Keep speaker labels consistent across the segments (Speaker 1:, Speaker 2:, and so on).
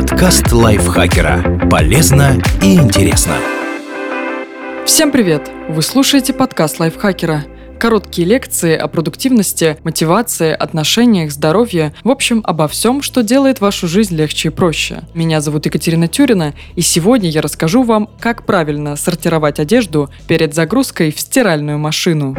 Speaker 1: Подкаст лайфхакера. Полезно и интересно.
Speaker 2: Всем привет! Вы слушаете подкаст лайфхакера. Короткие лекции о продуктивности, мотивации, отношениях, здоровье, в общем, обо всем, что делает вашу жизнь легче и проще. Меня зовут Екатерина Тюрина, и сегодня я расскажу вам, как правильно сортировать одежду перед загрузкой в стиральную машину.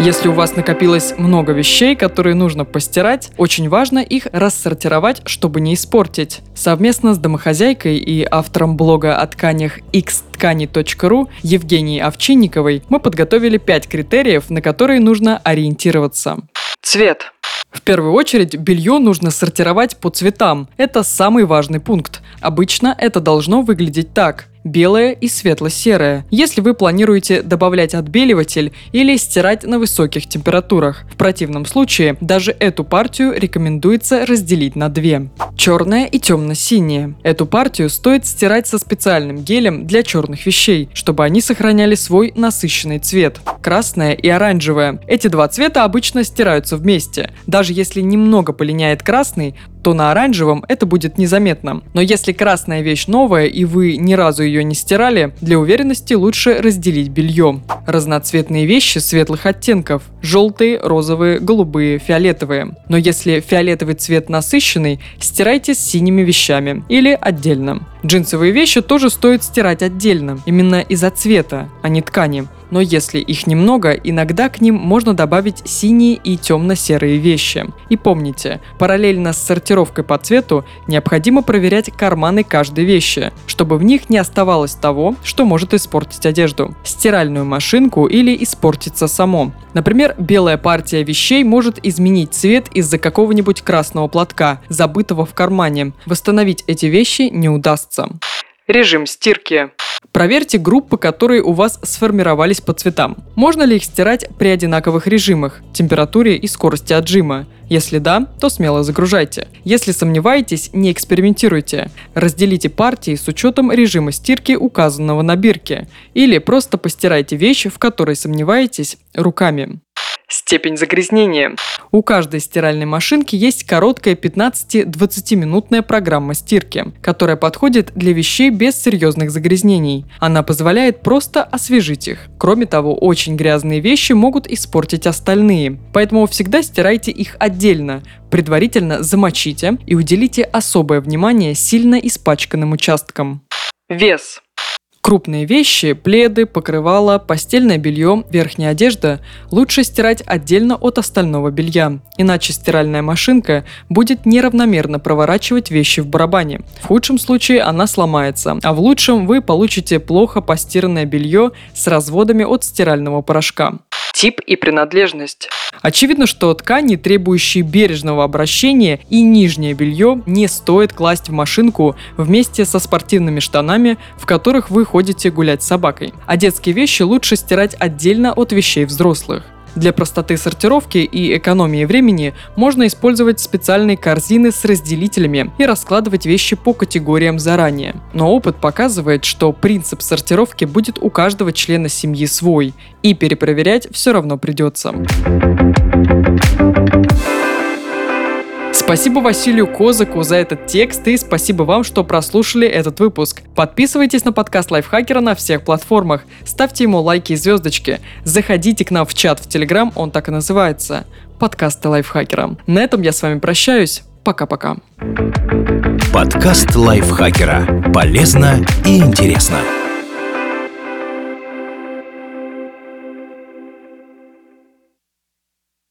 Speaker 2: Если у вас накопилось много вещей, которые нужно постирать, очень важно их рассортировать, чтобы не испортить. Совместно с домохозяйкой и автором блога о тканях xtkani.ru Евгенией Овчинниковой мы подготовили 5 критериев, на которые нужно ориентироваться. Цвет. В первую очередь, белье нужно сортировать по цветам. Это самый важный пункт. Обычно это должно выглядеть так белое и светло-серое, если вы планируете добавлять отбеливатель или стирать на высоких температурах. В противном случае даже эту партию рекомендуется разделить на две. Черное и темно-синее. Эту партию стоит стирать со специальным гелем для черных вещей, чтобы они сохраняли свой насыщенный цвет. Красное и оранжевое. Эти два цвета обычно стираются вместе. Даже если немного полиняет красный, то на оранжевом это будет незаметно. Но если красная вещь новая и вы ни разу ее не стирали, для уверенности лучше разделить белье. Разноцветные вещи светлых оттенков – желтые, розовые, голубые, фиолетовые. Но если фиолетовый цвет насыщенный, стирайте с синими вещами или отдельно. Джинсовые вещи тоже стоит стирать отдельно, именно из-за цвета, а не ткани но если их немного, иногда к ним можно добавить синие и темно-серые вещи. И помните, параллельно с сортировкой по цвету необходимо проверять карманы каждой вещи, чтобы в них не оставалось того, что может испортить одежду, стиральную машинку или испортиться само. Например, белая партия вещей может изменить цвет из-за какого-нибудь красного платка, забытого в кармане. Восстановить эти вещи не удастся. Режим стирки. Проверьте группы, которые у вас сформировались по цветам. Можно ли их стирать при одинаковых режимах, температуре и скорости отжима? Если да, то смело загружайте. Если сомневаетесь, не экспериментируйте. Разделите партии с учетом режима стирки, указанного на бирке. Или просто постирайте вещь, в которой сомневаетесь, руками. Степень загрязнения. У каждой стиральной машинки есть короткая 15-20 минутная программа стирки, которая подходит для вещей без серьезных загрязнений. Она позволяет просто освежить их. Кроме того, очень грязные вещи могут испортить остальные, поэтому всегда стирайте их отдельно, предварительно замочите и уделите особое внимание сильно испачканным участкам. Вес. Крупные вещи, пледы, покрывала, постельное белье, верхняя одежда лучше стирать отдельно от остального белья, иначе стиральная машинка будет неравномерно проворачивать вещи в барабане. В худшем случае она сломается, а в лучшем вы получите плохо постиранное белье с разводами от стирального порошка. Тип и принадлежность. Очевидно, что ткани, требующие бережного обращения и нижнее белье не стоит класть в машинку вместе со спортивными штанами, в которых вы ходите гулять с собакой. А детские вещи лучше стирать отдельно от вещей взрослых. Для простоты сортировки и экономии времени можно использовать специальные корзины с разделителями и раскладывать вещи по категориям заранее. Но опыт показывает, что принцип сортировки будет у каждого члена семьи свой, и перепроверять все равно придется. Спасибо Василию Козаку за этот текст и спасибо вам, что прослушали этот выпуск. Подписывайтесь на подкаст Лайфхакера на всех платформах, ставьте ему лайки и звездочки, заходите к нам в чат в Телеграм, он так и называется. Подкасты Лайфхакера. На этом я с вами прощаюсь. Пока-пока.
Speaker 1: Подкаст Лайфхакера. Полезно и интересно.